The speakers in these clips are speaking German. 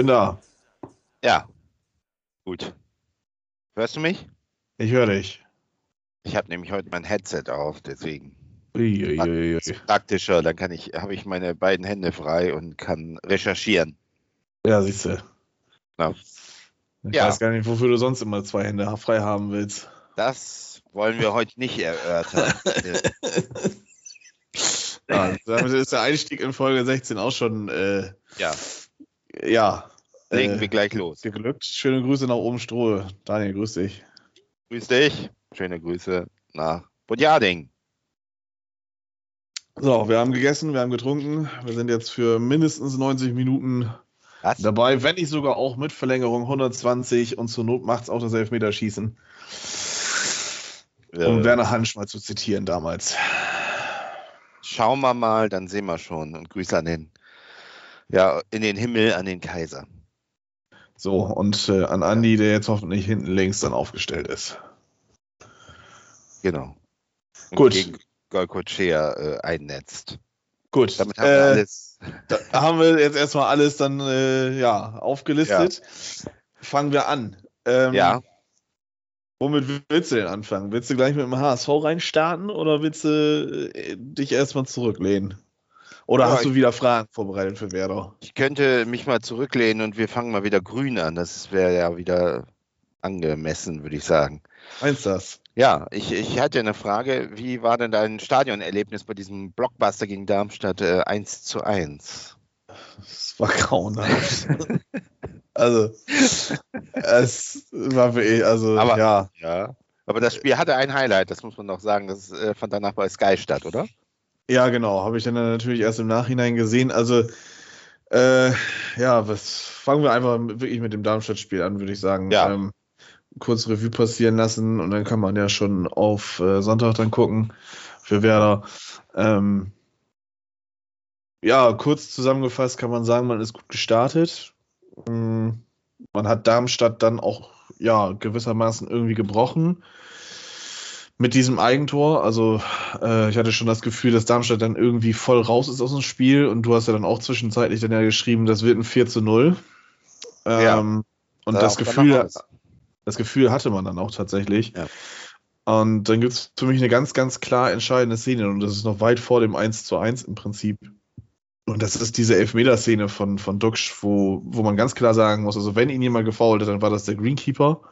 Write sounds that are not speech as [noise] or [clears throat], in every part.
Bin da. Ja. Gut. Hörst du mich? Ich höre dich. Ich habe nämlich heute mein Headset auf, deswegen Uiuiui. praktischer. Dann kann ich, habe ich meine beiden Hände frei und kann recherchieren. Ja, siehst du. Ja. Ich Ja. weiß gar nicht, wofür du sonst immer zwei Hände frei haben willst. Das wollen wir heute nicht erörtern. [laughs] Ja, damit ist der Einstieg in Folge 16 auch schon, äh, ja, ja, legen äh, wir gleich los. geglückt. Schöne Grüße nach oben Strohe. Daniel, grüß dich. Grüß dich. Schöne Grüße nach Budjading. So, wir haben gegessen, wir haben getrunken. Wir sind jetzt für mindestens 90 Minuten Was? dabei, wenn nicht sogar auch mit Verlängerung 120 und zur Not macht es auch das Elfmeterschießen. Um Äh, Werner Hansch mal zu zitieren damals. schauen wir mal, dann sehen wir schon. Und Grüße an den, ja, in den Himmel, an den Kaiser. So, und äh, an Andi, der jetzt hoffentlich hinten links dann aufgestellt ist. Genau. Und Gut. Gegen Golkochea äh, einnetzt. Gut, Damit haben wir äh, alles. da haben wir jetzt erstmal alles dann äh, ja, aufgelistet. Fangen wir an. Ähm, Ja, Womit willst du denn anfangen? Willst du gleich mit dem HSV reinstarten oder willst du äh, dich erstmal zurücklehnen? Oder Ja, hast du wieder Fragen vorbereitet für Werder? ich könnte mich mal zurücklehnen und wir fangen mal wieder grün an. Das wäre ja wieder angemessen, würde ich sagen. Meinst du das? Ja, ich, ich hatte eine Frage. Wie war denn dein Stadionerlebnis bei diesem Blockbuster gegen Darmstadt äh, 1 zu 1? Das war grauenhaft. [laughs] also, es war wirklich, also, Aber- ja. Ja. Aber das Spiel hatte ein Highlight, das muss man noch sagen. Das äh, fand danach bei Sky statt, oder? Ja, genau. Habe ich dann natürlich erst im Nachhinein gesehen. Also, äh, ja, was fangen wir einfach wirklich mit dem Darmstadt-Spiel an, würde ich sagen. Ja. Ähm, kurz Revue passieren lassen und dann kann man ja schon auf äh, Sonntag dann gucken für Werder. Ähm, ja, kurz zusammengefasst kann man sagen, man ist gut gestartet. Mm, Man hat Darmstadt dann auch ja gewissermaßen irgendwie gebrochen mit diesem Eigentor. Also äh, ich hatte schon das Gefühl, dass Darmstadt dann irgendwie voll raus ist aus dem Spiel und du hast ja dann auch zwischenzeitlich dann ja geschrieben, das wird ein 4 zu 0. Ähm, Ja. und Sah das Gefühl, das Gefühl hatte man dann auch tatsächlich. Ja. Und dann gibt es für mich eine ganz, ganz klar entscheidende Szene und das ist noch weit vor dem 1 zu 1 im Prinzip. Und das ist diese Elfmeterszene von, von Duxch, wo, wo man ganz klar sagen muss, also wenn ihn jemand gefoult hat, dann war das der Greenkeeper.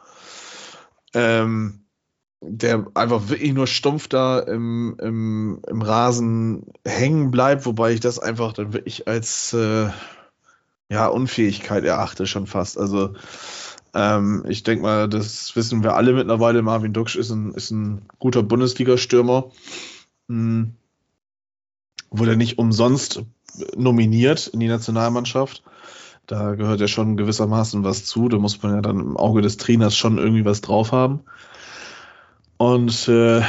Ähm, der einfach wirklich nur stumpf da im, im, im Rasen hängen bleibt, wobei ich das einfach dann wirklich als äh, ja, Unfähigkeit erachte schon fast. Also ähm, ich denke mal, das wissen wir alle mittlerweile. Marvin Duksch ist ein, ist ein guter Bundesliga-Stürmer. Hm. Wurde nicht umsonst nominiert in die Nationalmannschaft. Da gehört ja schon gewissermaßen was zu. Da muss man ja dann im Auge des Trainers schon irgendwie was drauf haben. Und äh,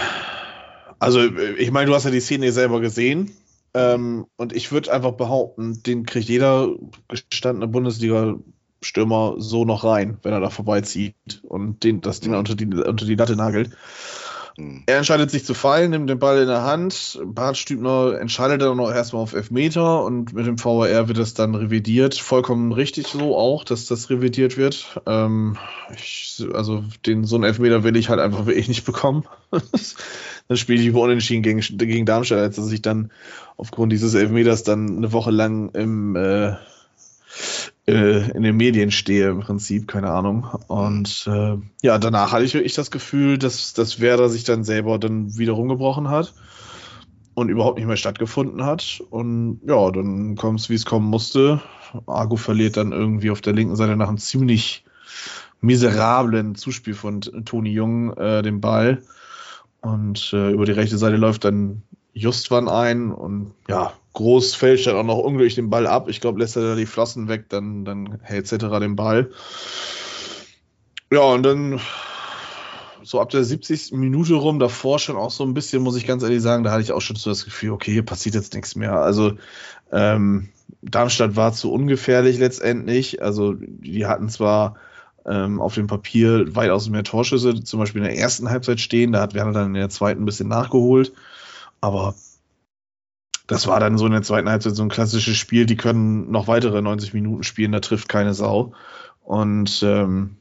also, ich meine, du hast ja die Szene selber gesehen. Ähm, und ich würde einfach behaupten, den kriegt jeder gestandene Bundesliga-Stürmer so noch rein, wenn er da vorbeizieht und den, das Ding unter die, unter die Latte nagelt. Hm. Er entscheidet sich zu fallen, nimmt den Ball in der Hand. Bart Stübner entscheidet dann noch erstmal auf Elfmeter und mit dem VAR wird das dann revidiert. Vollkommen richtig so auch, dass das revidiert wird. Ähm, ich, also den, so einen Elfmeter will ich halt einfach wirklich nicht bekommen. [laughs] dann spiele ich über Unentschieden gegen, gegen Darmstadt, als dass ich dann aufgrund dieses Elfmeters dann eine Woche lang im, äh, äh, in den Medien stehe im Prinzip, keine Ahnung. Und äh, ja, danach hatte ich wirklich das Gefühl, dass, dass Werder sich dann selber dann wieder rumgebrochen hat und überhaupt nicht mehr stattgefunden hat. Und ja, dann kommt es, wie es kommen musste. Argo verliert dann irgendwie auf der linken Seite nach einem ziemlich miserablen Zuspiel von Toni Jung äh, den Ball. Und äh, über die rechte Seite läuft dann Justwan ein und ja, Groß fällt dann auch noch unglücklich den Ball ab. Ich glaube, lässt er da die Flossen weg, dann, dann hält Cetera den Ball. Ja, und dann so ab der 70. Minute rum, davor schon auch so ein bisschen, muss ich ganz ehrlich sagen, da hatte ich auch schon so das Gefühl, okay, hier passiert jetzt nichts mehr. Also ähm, Darmstadt war zu ungefährlich letztendlich. Also die hatten zwar ähm, auf dem Papier weitaus mehr Torschüsse, zum Beispiel in der ersten Halbzeit stehen, da hat Werner dann in der zweiten ein bisschen nachgeholt. Aber das war dann so in der zweiten Halbzeit so ein klassisches Spiel, die können noch weitere 90 Minuten spielen, da trifft keine Sau. Und ähm,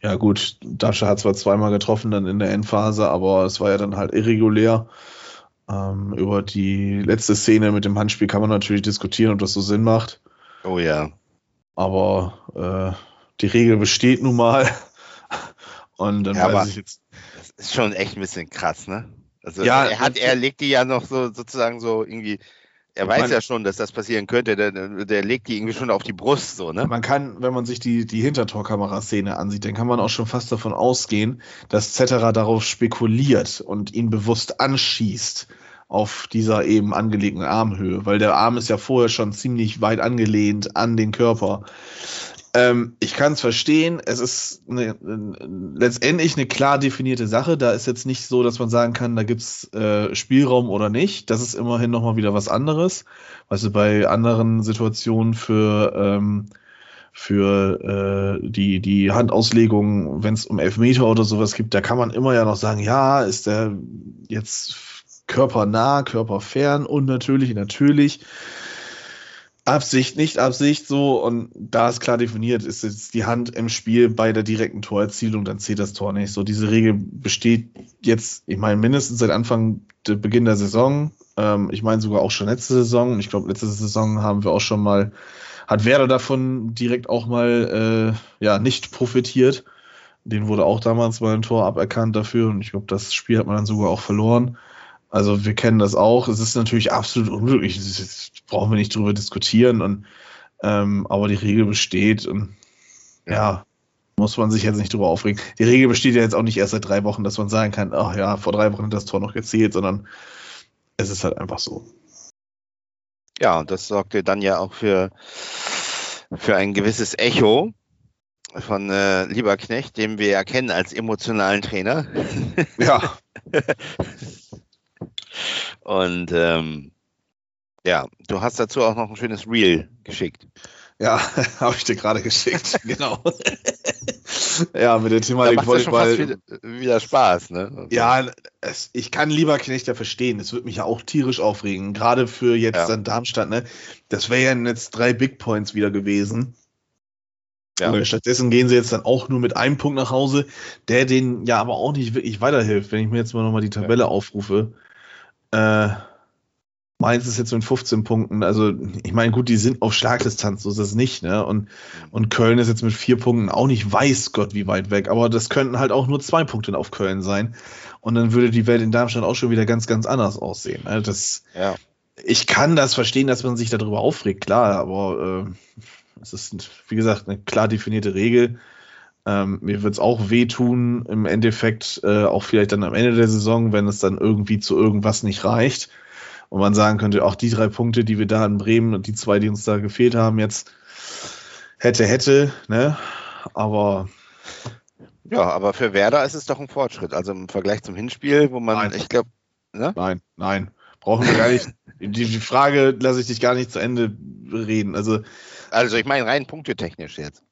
ja gut, Dasche hat zwar zweimal getroffen dann in der Endphase, aber es war ja dann halt irregulär. Ähm, über die letzte Szene mit dem Handspiel kann man natürlich diskutieren, ob das so Sinn macht. Oh ja. Aber äh, die Regel besteht nun mal. [laughs] Und dann ja, weiß ich jetzt. Das ist schon echt ein bisschen krass, ne? Also ja, er hat, er legt die ja noch so sozusagen so irgendwie er weiß man, ja schon, dass das passieren könnte. Der, der, legt die irgendwie schon auf die Brust, so, ne? Man kann, wenn man sich die, die Hintertorkamera-Szene ansieht, dann kann man auch schon fast davon ausgehen, dass Cetera darauf spekuliert und ihn bewusst anschießt auf dieser eben angelegten Armhöhe, weil der Arm ist ja vorher schon ziemlich weit angelehnt an den Körper. Ähm, ich kann es verstehen. Es ist eine, letztendlich eine klar definierte Sache. Da ist jetzt nicht so, dass man sagen kann, da gibt es äh, Spielraum oder nicht. Das ist immerhin nochmal wieder was anderes. Weißt du, bei anderen Situationen für, ähm, für äh, die, die Handauslegung, wenn es um Elfmeter oder sowas gibt, da kann man immer ja noch sagen, ja, ist der jetzt körpernah, körperfern und natürlich, natürlich. Absicht, nicht Absicht, so, und da ist klar definiert, ist jetzt die Hand im Spiel bei der direkten Torerzielung, dann zählt das Tor nicht. So, diese Regel besteht jetzt, ich meine, mindestens seit Anfang der Beginn der Saison. Ähm, ich meine sogar auch schon letzte Saison. Ich glaube, letzte Saison haben wir auch schon mal, hat Werder davon direkt auch mal, äh, ja, nicht profitiert. Den wurde auch damals mal ein Tor aberkannt dafür und ich glaube, das Spiel hat man dann sogar auch verloren. Also wir kennen das auch. Es ist natürlich absolut unglücklich. Das brauchen wir nicht drüber diskutieren. Und, ähm, aber die Regel besteht und ja, muss man sich jetzt nicht drüber aufregen. Die Regel besteht ja jetzt auch nicht erst seit drei Wochen, dass man sagen kann, ach ja, vor drei Wochen hat das Tor noch gezählt, sondern es ist halt einfach so. Ja, und das sorgte dann ja auch für, für ein gewisses Echo von äh, Lieberknecht, den wir erkennen als emotionalen Trainer. Ja. [laughs] Und ähm, ja, du hast dazu auch noch ein schönes Reel geschickt. Ja, [laughs] habe ich dir gerade geschickt, [laughs] genau. ja, mit der Thematik Volleyball. Ja wieder, wieder Spaß, ne? Ja, es, ich kann lieber Knechter verstehen. Es würde mich ja auch tierisch aufregen. Gerade für jetzt ja. dann Darmstadt, ne? Das wäre ja jetzt drei Big Points wieder gewesen. Ja. Stattdessen gehen sie jetzt dann auch nur mit einem Punkt nach Hause, der denen ja aber auch nicht wirklich weiterhilft, wenn ich mir jetzt mal nochmal die Tabelle ja. aufrufe. Äh, Mainz ist jetzt mit 15 Punkten. Also, ich meine, gut, die sind auf Schlagdistanz, so ist es nicht, ne? Und, und Köln ist jetzt mit vier Punkten auch nicht weiß Gott wie weit weg. Aber das könnten halt auch nur zwei Punkte auf Köln sein. Und dann würde die Welt in Darmstadt auch schon wieder ganz, ganz anders aussehen. Ne? Das, ja. Ich kann das verstehen, dass man sich darüber aufregt, klar, aber äh, es ist, wie gesagt, eine klar definierte Regel. Ähm, mir wird es auch wehtun, im Endeffekt, äh, auch vielleicht dann am Ende der Saison, wenn es dann irgendwie zu irgendwas nicht reicht. Und man sagen könnte, auch die drei Punkte, die wir da in Bremen und die zwei, die uns da gefehlt haben, jetzt hätte, hätte, ne? Aber. Ja, aber für Werder ist es doch ein Fortschritt. Also im Vergleich zum Hinspiel, wo man, nein. ich glaube, ne? Nein, nein. Brauchen wir gar nicht. die, die Frage lasse ich dich gar nicht zu Ende reden. Also, also ich meine rein punktetechnisch jetzt.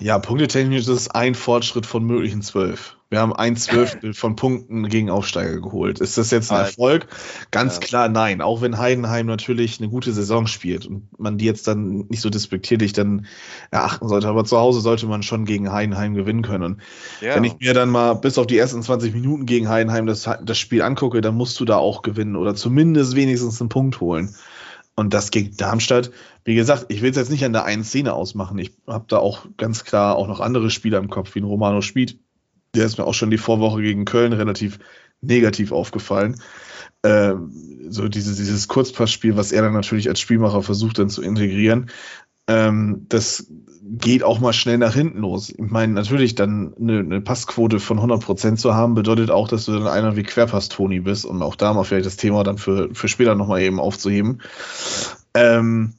Ja, punktetechnisch ist es ein Fortschritt von möglichen zwölf. Wir haben ein Zwölftel [laughs] von Punkten gegen Aufsteiger geholt. Ist das jetzt ein Erfolg? Ganz ja. klar nein. Auch wenn Heidenheim natürlich eine gute Saison spielt und man die jetzt dann nicht so despektierlich dann erachten sollte. Aber zu Hause sollte man schon gegen Heidenheim gewinnen können. Und ja. wenn ich mir dann mal bis auf die ersten 20 Minuten gegen Heidenheim das, das Spiel angucke, dann musst du da auch gewinnen oder zumindest wenigstens einen Punkt holen. Und das gegen Darmstadt, wie gesagt, ich will es jetzt nicht an der einen Szene ausmachen. Ich habe da auch ganz klar auch noch andere Spieler im Kopf, wie ein Romano Spied. Der ist mir auch schon die Vorwoche gegen Köln relativ negativ aufgefallen. Ähm, so dieses, dieses Kurzpassspiel, was er dann natürlich als Spielmacher versucht dann zu integrieren. Ähm, das geht auch mal schnell nach hinten los. Ich meine, natürlich dann eine, eine Passquote von 100% zu haben, bedeutet auch, dass du dann einer wie Querpass-Toni bist, um auch da mal vielleicht das Thema dann für, für später nochmal eben aufzuheben. Ähm,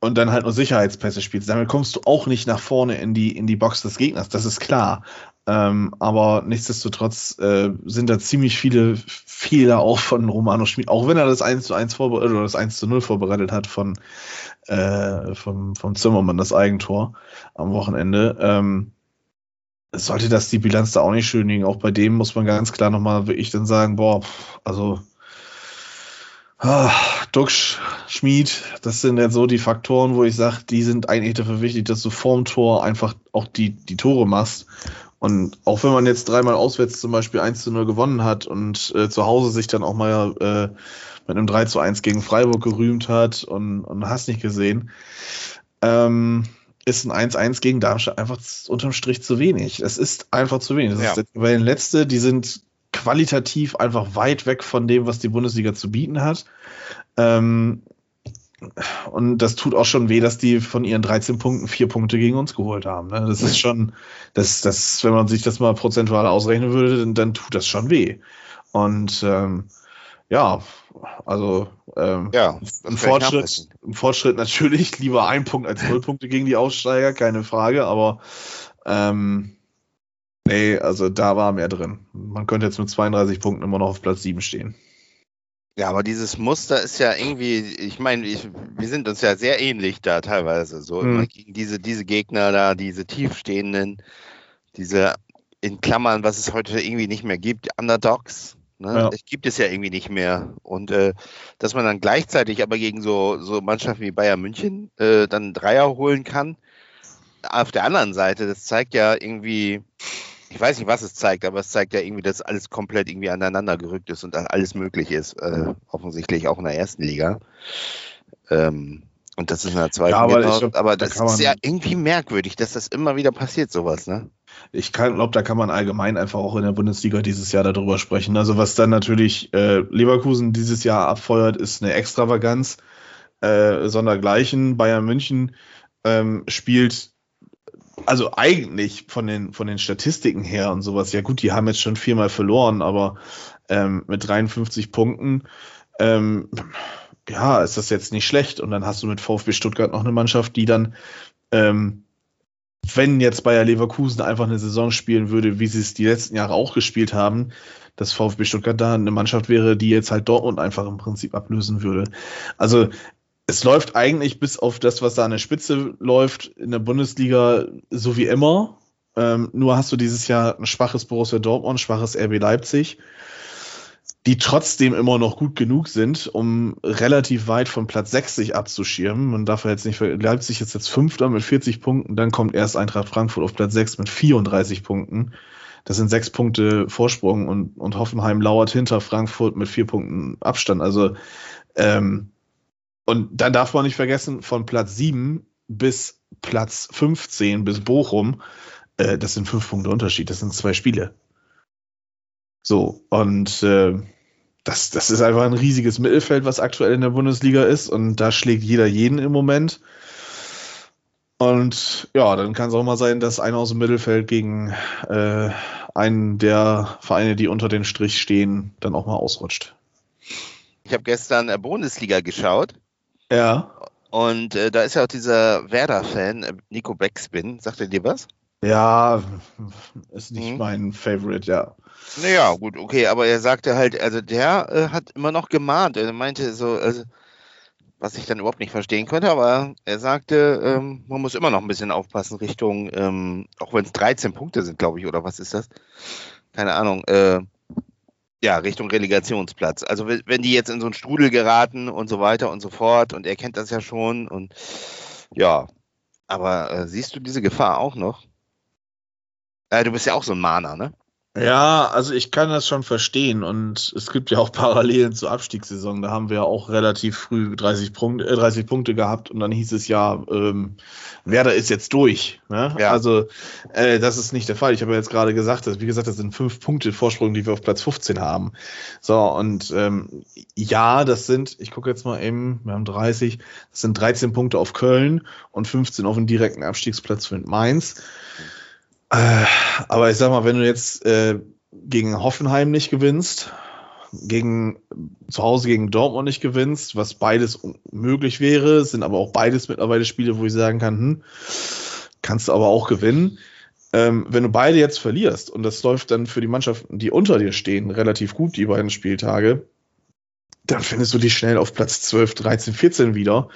und dann halt nur Sicherheitspässe spielst. Damit kommst du auch nicht nach vorne in die, in die Box des Gegners, das ist klar. Ähm, aber nichtsdestotrotz äh, sind da ziemlich viele Fehler auch von Romano Schmid, auch wenn er das 1 zu 1 vorbereitet oder das 1 zu 0 vorbereitet hat von, äh, vom, vom Zimmermann, das Eigentor am Wochenende. Ähm, sollte das die Bilanz da auch nicht schön liegen. Auch bei dem muss man ganz klar nochmal wirklich dann sagen, boah, also Ah, Duxch, Schmied, das sind jetzt so die Faktoren, wo ich sage, die sind eigentlich dafür wichtig, dass du vorm Tor einfach auch die, die Tore machst. Und auch wenn man jetzt dreimal auswärts zum Beispiel 1 zu 0 gewonnen hat und äh, zu Hause sich dann auch mal äh, mit einem 3 zu 1 gegen Freiburg gerühmt hat und, und hast nicht gesehen, ähm, ist ein 1-1 gegen Darmstadt einfach unterm Strich zu wenig. Es ist einfach zu wenig. Das ja. ist den Letzte, die sind qualitativ einfach weit weg von dem, was die Bundesliga zu bieten hat. Ähm, und das tut auch schon weh, dass die von ihren 13 Punkten vier Punkte gegen uns geholt haben. Ne? Das ist schon, das, das, wenn man sich das mal prozentual ausrechnen würde, dann, dann tut das schon weh. Und ähm, ja, also ähm, ja, ein, Fortschritt, ein Fortschritt natürlich, lieber ein Punkt als null Punkte gegen die Aussteiger, keine Frage, aber ähm, nee, also da war mehr drin. Man könnte jetzt mit 32 Punkten immer noch auf Platz 7 stehen. Ja, aber dieses Muster ist ja irgendwie, ich meine, wir sind uns ja sehr ähnlich da teilweise. So hm. gegen diese, diese Gegner da, diese tiefstehenden, diese in Klammern, was es heute irgendwie nicht mehr gibt, Underdogs. Ne? Ja. Das gibt es ja irgendwie nicht mehr. Und äh, dass man dann gleichzeitig aber gegen so, so Mannschaften wie Bayern München äh, dann Dreier holen kann, auf der anderen Seite, das zeigt ja irgendwie, ich weiß nicht, was es zeigt, aber es zeigt ja irgendwie, dass alles komplett irgendwie aneinander gerückt ist und alles möglich ist. Äh, offensichtlich auch in der ersten Liga. Ähm, und das ist in der zweiten ja, aber, genau, glaub, aber das da ist ja irgendwie merkwürdig, dass das immer wieder passiert, sowas, ne? Ich glaube, da kann man allgemein einfach auch in der Bundesliga dieses Jahr darüber sprechen. Also was dann natürlich äh, Leverkusen dieses Jahr abfeuert, ist eine Extravaganz. Äh, sondergleichen. Bayern München ähm, spielt also eigentlich von den, von den Statistiken her und sowas, ja gut, die haben jetzt schon viermal verloren, aber ähm, mit 53 Punkten, ähm, ja, ist das jetzt nicht schlecht. Und dann hast du mit VfB Stuttgart noch eine Mannschaft, die dann, ähm, wenn jetzt Bayer Leverkusen einfach eine Saison spielen würde, wie sie es die letzten Jahre auch gespielt haben, dass VfB Stuttgart da eine Mannschaft wäre, die jetzt halt Dortmund einfach im Prinzip ablösen würde. Also es läuft eigentlich bis auf das, was da an der Spitze läuft, in der Bundesliga so wie immer. Ähm, nur hast du dieses Jahr ein schwaches Borussia Dortmund, schwaches RB Leipzig, die trotzdem immer noch gut genug sind, um relativ weit von Platz 60 abzuschirmen. Man darf ja jetzt nicht, Leipzig ist jetzt Fünfter mit 40 Punkten, dann kommt erst Eintracht Frankfurt auf Platz 6 mit 34 Punkten. Das sind sechs Punkte Vorsprung und, und Hoffenheim lauert hinter Frankfurt mit vier Punkten Abstand. Also ähm, und dann darf man nicht vergessen, von Platz 7 bis Platz 15 bis Bochum, äh, das sind fünf Punkte Unterschied, das sind zwei Spiele. So, und äh, das, das ist einfach ein riesiges Mittelfeld, was aktuell in der Bundesliga ist, und da schlägt jeder jeden im Moment. Und ja, dann kann es auch mal sein, dass einer aus dem Mittelfeld gegen äh, einen der Vereine, die unter den Strich stehen, dann auch mal ausrutscht. Ich habe gestern Bundesliga geschaut ja. Und äh, da ist ja auch dieser Werder-Fan, äh, Nico Beckspin. Sagt er dir was? Ja, ist nicht mhm. mein Favorite, ja. Naja, gut, okay, aber er sagte halt, also der äh, hat immer noch gemahnt. Er meinte so, also, was ich dann überhaupt nicht verstehen konnte, aber er sagte, ähm, man muss immer noch ein bisschen aufpassen Richtung, ähm, auch wenn es 13 Punkte sind, glaube ich, oder was ist das? Keine Ahnung, äh, ja, Richtung Relegationsplatz. Also wenn die jetzt in so einen Strudel geraten und so weiter und so fort und er kennt das ja schon und ja, aber äh, siehst du diese Gefahr auch noch? Äh, du bist ja auch so ein Mahner, ne? Ja, also ich kann das schon verstehen und es gibt ja auch Parallelen zur Abstiegssaison. Da haben wir auch relativ früh 30, Punkte, äh, 30 Punkte gehabt und dann hieß es ja, ähm, Werder ist jetzt durch. Ne? Ja. Also äh, das ist nicht der Fall. Ich habe ja jetzt gerade gesagt, dass, wie gesagt, das sind fünf Punkte Vorsprung, die wir auf Platz 15 haben. So und ähm, ja, das sind, ich gucke jetzt mal eben, wir haben 30, das sind 13 Punkte auf Köln und 15 auf den direkten Abstiegsplatz mit Mainz. Äh, aber ich sag mal, wenn du jetzt äh, gegen Hoffenheim nicht gewinnst, gegen zu Hause gegen Dortmund nicht gewinnst, was beides möglich wäre, sind aber auch beides mittlerweile Spiele, wo ich sagen kann, hm, kannst du aber auch gewinnen. Ähm, wenn du beide jetzt verlierst und das läuft dann für die Mannschaften, die unter dir stehen, relativ gut, die beiden Spieltage, dann findest du dich schnell auf Platz 12, 13, 14 wieder.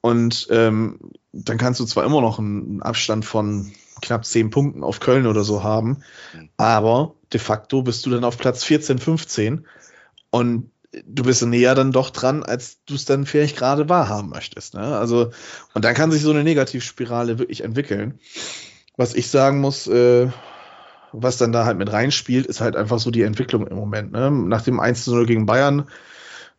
Und ähm, dann kannst du zwar immer noch einen Abstand von knapp zehn Punkten auf Köln oder so haben. Mhm. Aber de facto bist du dann auf Platz 14, 15. Und du bist näher dann doch dran, als du es dann vielleicht gerade wahrhaben möchtest. Ne? Also, und dann kann sich so eine Negativspirale wirklich entwickeln. Was ich sagen muss, äh, was dann da halt mit reinspielt, ist halt einfach so die Entwicklung im Moment. Ne? Nach dem 1-0 gegen Bayern,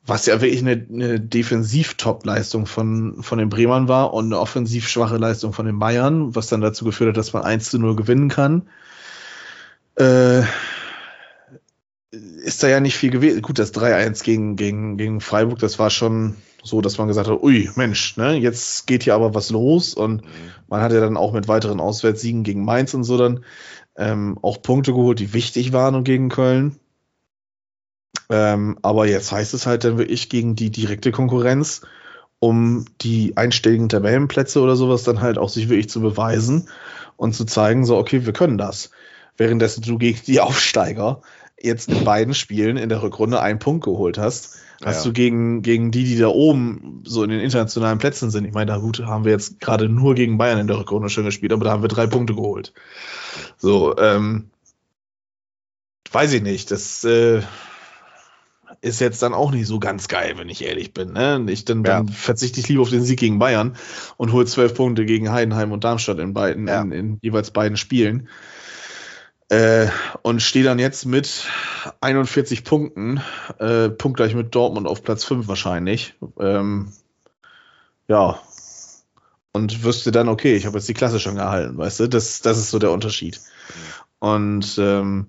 was ja wirklich eine, eine Defensiv-Top-Leistung von, von den Bremern war und eine offensiv schwache Leistung von den Bayern, was dann dazu geführt hat, dass man 1-0 gewinnen kann. Äh, ist da ja nicht viel gewesen. Gut, das 3-1 gegen, gegen, gegen Freiburg, das war schon so, dass man gesagt hat, ui, Mensch, ne, jetzt geht hier aber was los und mhm. man hat ja dann auch mit weiteren Auswärtssiegen gegen Mainz und so dann ähm, auch Punkte geholt, die wichtig waren und gegen Köln. Ähm, aber jetzt heißt es halt dann wirklich gegen die direkte Konkurrenz, um die einstelligen Tabellenplätze oder sowas dann halt auch sich wirklich zu beweisen und zu zeigen, so, okay, wir können das. Währenddessen du gegen die Aufsteiger jetzt in beiden Spielen in der Rückrunde einen Punkt geholt hast, hast ja. du gegen, gegen die, die da oben so in den internationalen Plätzen sind. Ich meine, da gut, haben wir jetzt gerade nur gegen Bayern in der Rückrunde schön gespielt, aber da haben wir drei Punkte geholt. So, ähm, weiß ich nicht. Das äh, ist jetzt dann auch nicht so ganz geil, wenn ich ehrlich bin. Ne? Ich, dann, ja. dann verzichte ich lieber auf den Sieg gegen Bayern und hole zwölf Punkte gegen Heidenheim und Darmstadt in beiden, ja. in, in jeweils beiden Spielen. Äh, und stehe dann jetzt mit 41 Punkten, äh, punktgleich mit Dortmund auf Platz 5 wahrscheinlich. Ähm, ja. Und wüsste dann, okay, ich habe jetzt die Klasse schon gehalten, weißt du? Das, das ist so der Unterschied. Und ähm,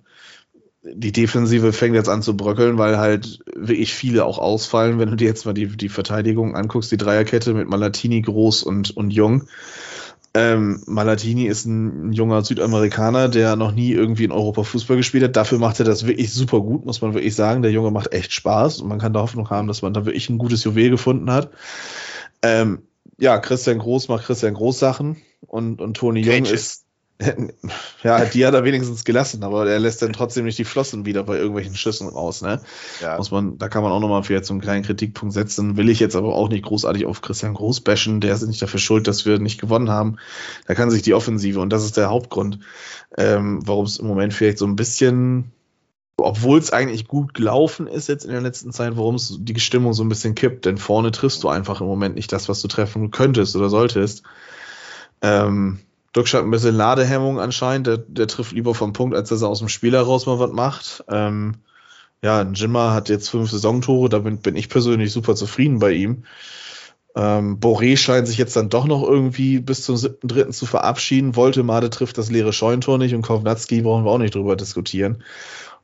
die Defensive fängt jetzt an zu bröckeln, weil halt wirklich viele auch ausfallen. Wenn du dir jetzt mal die, die Verteidigung anguckst, die Dreierkette mit Malatini, Groß und, und Jung, ähm, Malatini ist ein junger Südamerikaner, der noch nie irgendwie in Europa Fußball gespielt hat. Dafür macht er das wirklich super gut, muss man wirklich sagen. Der Junge macht echt Spaß und man kann da Hoffnung haben, dass man da wirklich ein gutes Juwel gefunden hat. Ähm, ja, Christian Groß macht Christian Groß Sachen und, und Toni Jung ist [laughs] ja, die hat er wenigstens gelassen, aber er lässt dann trotzdem nicht die Flossen wieder bei irgendwelchen Schüssen raus, ne? Ja. Muss man, da kann man auch nochmal vielleicht so einen kleinen Kritikpunkt setzen. Will ich jetzt aber auch nicht großartig auf Christian Groß bashen, der ist nicht dafür schuld, dass wir nicht gewonnen haben. Da kann sich die Offensive, und das ist der Hauptgrund, ähm, warum es im Moment vielleicht so ein bisschen, obwohl es eigentlich gut gelaufen ist jetzt in der letzten Zeit, warum es die Stimmung so ein bisschen kippt, denn vorne triffst du einfach im Moment nicht das, was du treffen könntest oder solltest. Ähm, Duxch hat ein bisschen Ladehemmung anscheinend. Der, der trifft lieber vom Punkt, als dass er aus dem Spiel heraus mal was macht. Ähm, ja, Jimmer hat jetzt fünf Saisontore. Da bin, bin ich persönlich super zufrieden bei ihm. Ähm, Boré scheint sich jetzt dann doch noch irgendwie bis zum siebten Dritten zu verabschieden. Wollte Made trifft das leere Scheuntor nicht und Kovnatski brauchen wir auch nicht drüber diskutieren.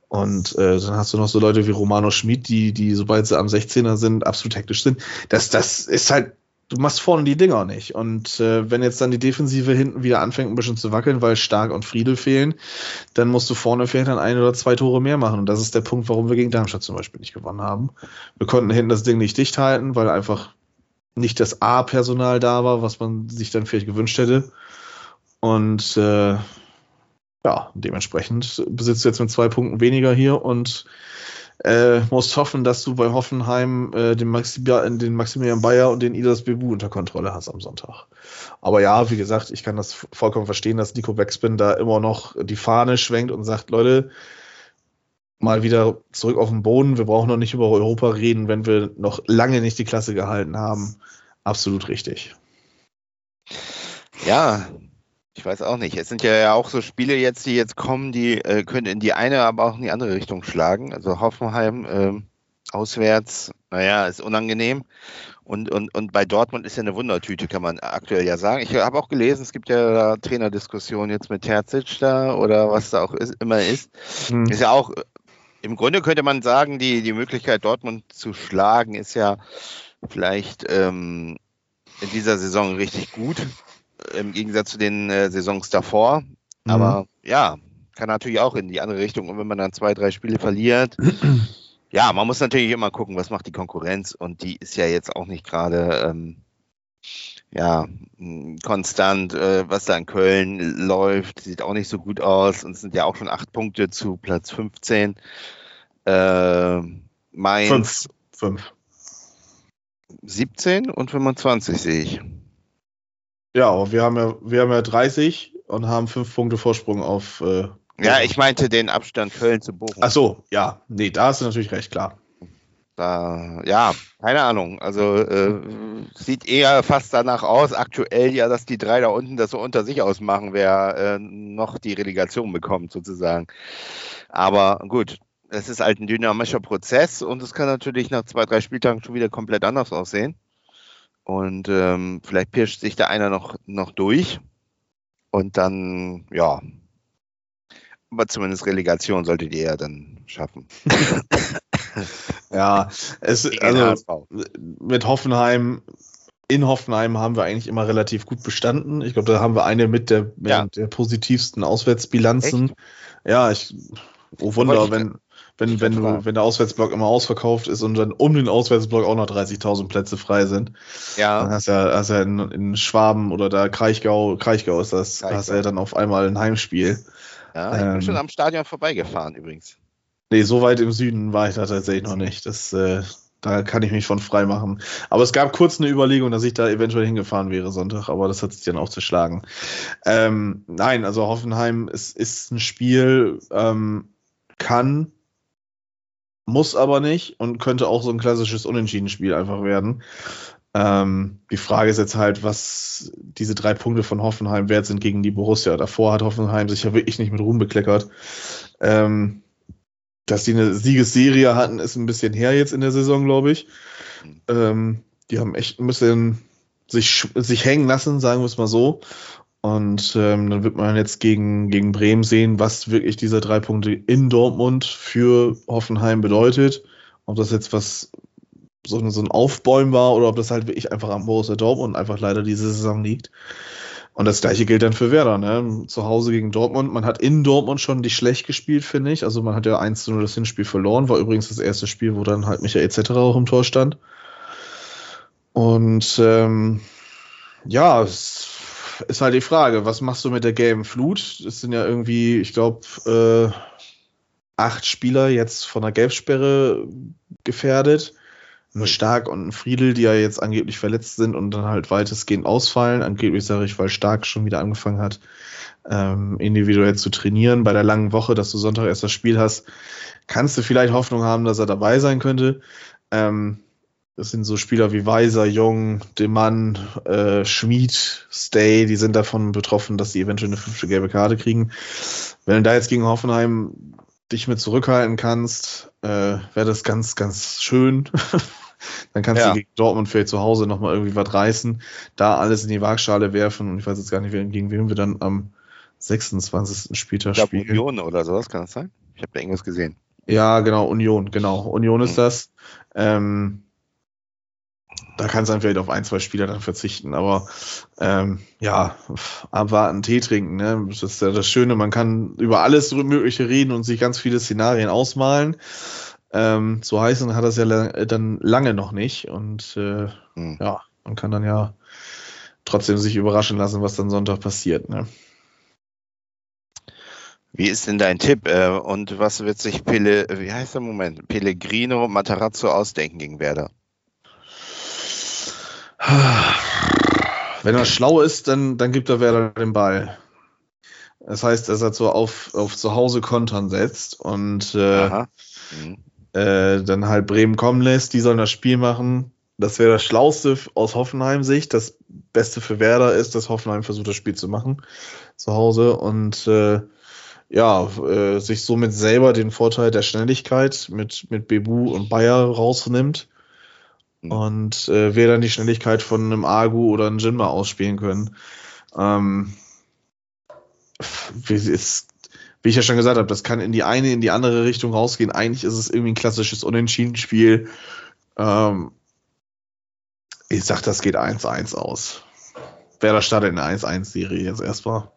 Und äh, dann hast du noch so Leute wie Romano Schmid, die, die sobald sie am 16er sind, absolut hektisch sind. Das, das ist halt du machst vorne die Dinger nicht. Und äh, wenn jetzt dann die Defensive hinten wieder anfängt, ein bisschen zu wackeln, weil Stark und Friedel fehlen, dann musst du vorne vielleicht dann ein oder zwei Tore mehr machen. Und das ist der Punkt, warum wir gegen Darmstadt zum Beispiel nicht gewonnen haben. Wir konnten hinten das Ding nicht dicht halten, weil einfach nicht das A-Personal da war, was man sich dann vielleicht gewünscht hätte. Und äh, ja, dementsprechend besitzt du jetzt mit zwei Punkten weniger hier und äh, musst hoffen, dass du bei Hoffenheim äh, den, Maximilian, den Maximilian Bayer und den Idas Bebu unter Kontrolle hast am Sonntag. Aber ja, wie gesagt, ich kann das vollkommen verstehen, dass Nico Backspin da immer noch die Fahne schwenkt und sagt, Leute, mal wieder zurück auf den Boden. Wir brauchen noch nicht über Europa reden, wenn wir noch lange nicht die Klasse gehalten haben. Absolut richtig. Ja, ich weiß auch nicht. Es sind ja auch so Spiele jetzt, die jetzt kommen, die äh, können in die eine, aber auch in die andere Richtung schlagen. Also Hoffenheim äh, auswärts, naja, ist unangenehm. Und, und, und bei Dortmund ist ja eine Wundertüte, kann man aktuell ja sagen. Ich habe auch gelesen, es gibt ja da Trainerdiskussionen jetzt mit Terzic da oder was da auch ist, immer ist. Hm. Ist ja auch, im Grunde könnte man sagen, die, die Möglichkeit, Dortmund zu schlagen, ist ja vielleicht ähm, in dieser Saison richtig gut im Gegensatz zu den äh, Saisons davor. Mhm. Aber ja, kann natürlich auch in die andere Richtung. Und wenn man dann zwei, drei Spiele verliert, [clears throat] ja, man muss natürlich immer gucken, was macht die Konkurrenz. Und die ist ja jetzt auch nicht gerade ähm, ja, konstant, äh, was da in Köln läuft, sieht auch nicht so gut aus. Und es sind ja auch schon acht Punkte zu Platz 15. Äh, Mainz. Fünf. Fünf. 17 und 25 sehe ich. Ja, aber wir haben ja, wir haben ja 30 und haben fünf Punkte Vorsprung auf. Äh, ja, ich meinte den Abstand Köln zu Bochum. Ach so, ja, nee, da hast du natürlich recht, klar. Da, ja, keine Ahnung. Also äh, sieht eher fast danach aus, aktuell ja, dass die drei da unten das so unter sich ausmachen, wer äh, noch die Relegation bekommt, sozusagen. Aber gut, es ist halt ein dynamischer Prozess und es kann natürlich nach zwei, drei Spieltagen schon wieder komplett anders aussehen. Und ähm, vielleicht pirscht sich da einer noch, noch durch. Und dann, ja. Aber zumindest Relegation solltet ihr ja dann schaffen. [laughs] ja, es, also mit Hoffenheim, in Hoffenheim haben wir eigentlich immer relativ gut bestanden. Ich glaube, da haben wir eine mit der, ja. der positivsten Auswärtsbilanzen. Echt? Ja, ich, oh Wunder, wenn, wenn, wenn, du, wenn der Auswärtsblock immer ausverkauft ist und dann um den Auswärtsblock auch noch 30.000 Plätze frei sind. Ja. Dann hast du ja, hast ja in, in Schwaben oder da Kraichgau, Kraichgau ist das, Kraichgau. hast du ja dann auf einmal ein Heimspiel. Ja, ich ähm, bin schon am Stadion vorbeigefahren übrigens. Nee, so weit im Süden war ich da tatsächlich noch nicht. Das, äh, da kann ich mich von frei machen. Aber es gab kurz eine Überlegung, dass ich da eventuell hingefahren wäre Sonntag, aber das hat sich dann auch zerschlagen. Ähm, nein, also Hoffenheim ist, ist ein Spiel, ähm, kann muss aber nicht und könnte auch so ein klassisches Unentschieden-Spiel einfach werden. Ähm, die Frage ist jetzt halt, was diese drei Punkte von Hoffenheim wert sind gegen die Borussia. Davor hat Hoffenheim sich ja wirklich nicht mit Ruhm bekleckert. Ähm, dass die eine Siegesserie hatten, ist ein bisschen her jetzt in der Saison, glaube ich. Ähm, die haben echt ein bisschen sich, sich hängen lassen, sagen wir es mal so. Und ähm, dann wird man jetzt gegen, gegen Bremen sehen, was wirklich diese drei Punkte in Dortmund für Hoffenheim bedeutet. Ob das jetzt was so, so ein Aufbäumen war oder ob das halt wirklich einfach am Borussia Dortmund einfach leider diese Saison liegt. Und das gleiche gilt dann für Werder, ne? Zu Hause gegen Dortmund. Man hat in Dortmund schon nicht schlecht gespielt, finde ich. Also man hat ja 1 zu 0 das Hinspiel verloren. War übrigens das erste Spiel, wo dann halt Michael etc. auch im Tor stand. Und ähm, ja, es ist halt die Frage, was machst du mit der gelben Flut? Es sind ja irgendwie, ich glaube, äh, acht Spieler jetzt von der Gelbsperre gefährdet. Nur Stark und Friedel, die ja jetzt angeblich verletzt sind und dann halt weitestgehend ausfallen. Angeblich sage ich, weil Stark schon wieder angefangen hat, ähm, individuell zu trainieren. Bei der langen Woche, dass du Sonntag erst das Spiel hast, kannst du vielleicht Hoffnung haben, dass er dabei sein könnte. Ähm, das sind so Spieler wie Weiser, Jung, Demann, äh, Schmid, Stay, die sind davon betroffen, dass sie eventuell eine fünfte gelbe Karte kriegen. Wenn du da jetzt gegen Hoffenheim dich mit zurückhalten kannst, äh, wäre das ganz, ganz schön. [laughs] Dann kannst ja. du gegen Dortmund vielleicht zu Hause nochmal irgendwie was reißen, da alles in die Waagschale werfen und ich weiß jetzt gar nicht, gegen wen wir dann am 26. Spieltag ich spielen. Union oder sowas, kann das sein? Ich habe da irgendwas gesehen. Ja, genau, Union, genau. Union ist mhm. das. Ähm, da kannst du dann vielleicht auf ein, zwei Spieler dann verzichten. Aber ähm, ja, abwarten, Tee trinken. Ne? Das ist ja das Schöne, man kann über alles Mögliche reden und sich ganz viele Szenarien ausmalen. Ähm, so heißen hat das ja dann lange noch nicht. Und äh, hm. ja, man kann dann ja trotzdem sich überraschen lassen, was dann Sonntag passiert. Ne? Wie ist denn dein Tipp? Äh, und was wird sich Pele, wie heißt der Moment? Pellegrino Matarazzo ausdenken gegen Werder? Wenn er schlau ist, dann, dann gibt er Werder den Ball. Das heißt, dass er so auf, auf zu Hause Kontern setzt und äh, mhm. äh, dann halt Bremen kommen lässt. Die sollen das Spiel machen. Das wäre das Schlauste aus Hoffenheim-Sicht. Das Beste für Werder ist, dass Hoffenheim versucht, das Spiel zu machen zu Hause und äh, ja, äh, sich somit selber den Vorteil der Schnelligkeit mit, mit Bebu und Bayer rausnimmt. Und äh, wir dann die Schnelligkeit von einem Agu oder einem Jinma ausspielen können. Ähm, wie, ist, wie ich ja schon gesagt habe, das kann in die eine, in die andere Richtung rausgehen. Eigentlich ist es irgendwie ein klassisches Unentschieden-Spiel. Ähm, ich sag, das geht 1-1 aus. Wer da startet in der 1-1-Serie jetzt erstmal.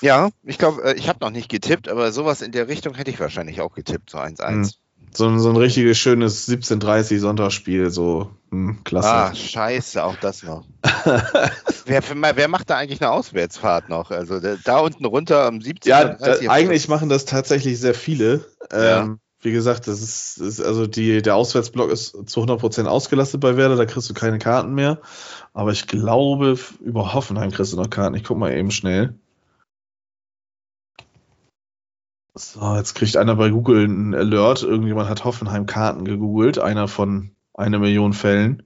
Ja, ich glaube, äh, ich habe noch nicht getippt, aber sowas in der Richtung hätte ich wahrscheinlich auch getippt, so 1-1. So, so ein richtiges schönes 17:30 Sonntagsspiel, so hm, klasse. Ah, scheiße, auch das noch. [laughs] wer, wer, macht da eigentlich eine Auswärtsfahrt noch? Also da unten runter am 17. Ja, da, eigentlich machen das tatsächlich sehr viele. Ja. Ähm, wie gesagt, das ist, ist, also die, der Auswärtsblock ist zu 100% ausgelastet bei Werder, da kriegst du keine Karten mehr. Aber ich glaube, über Hoffenheim kriegst du noch Karten. Ich guck mal eben schnell. So, jetzt kriegt einer bei Google einen Alert. Irgendjemand hat Hoffenheim-Karten gegoogelt. Einer von einer Million Fällen.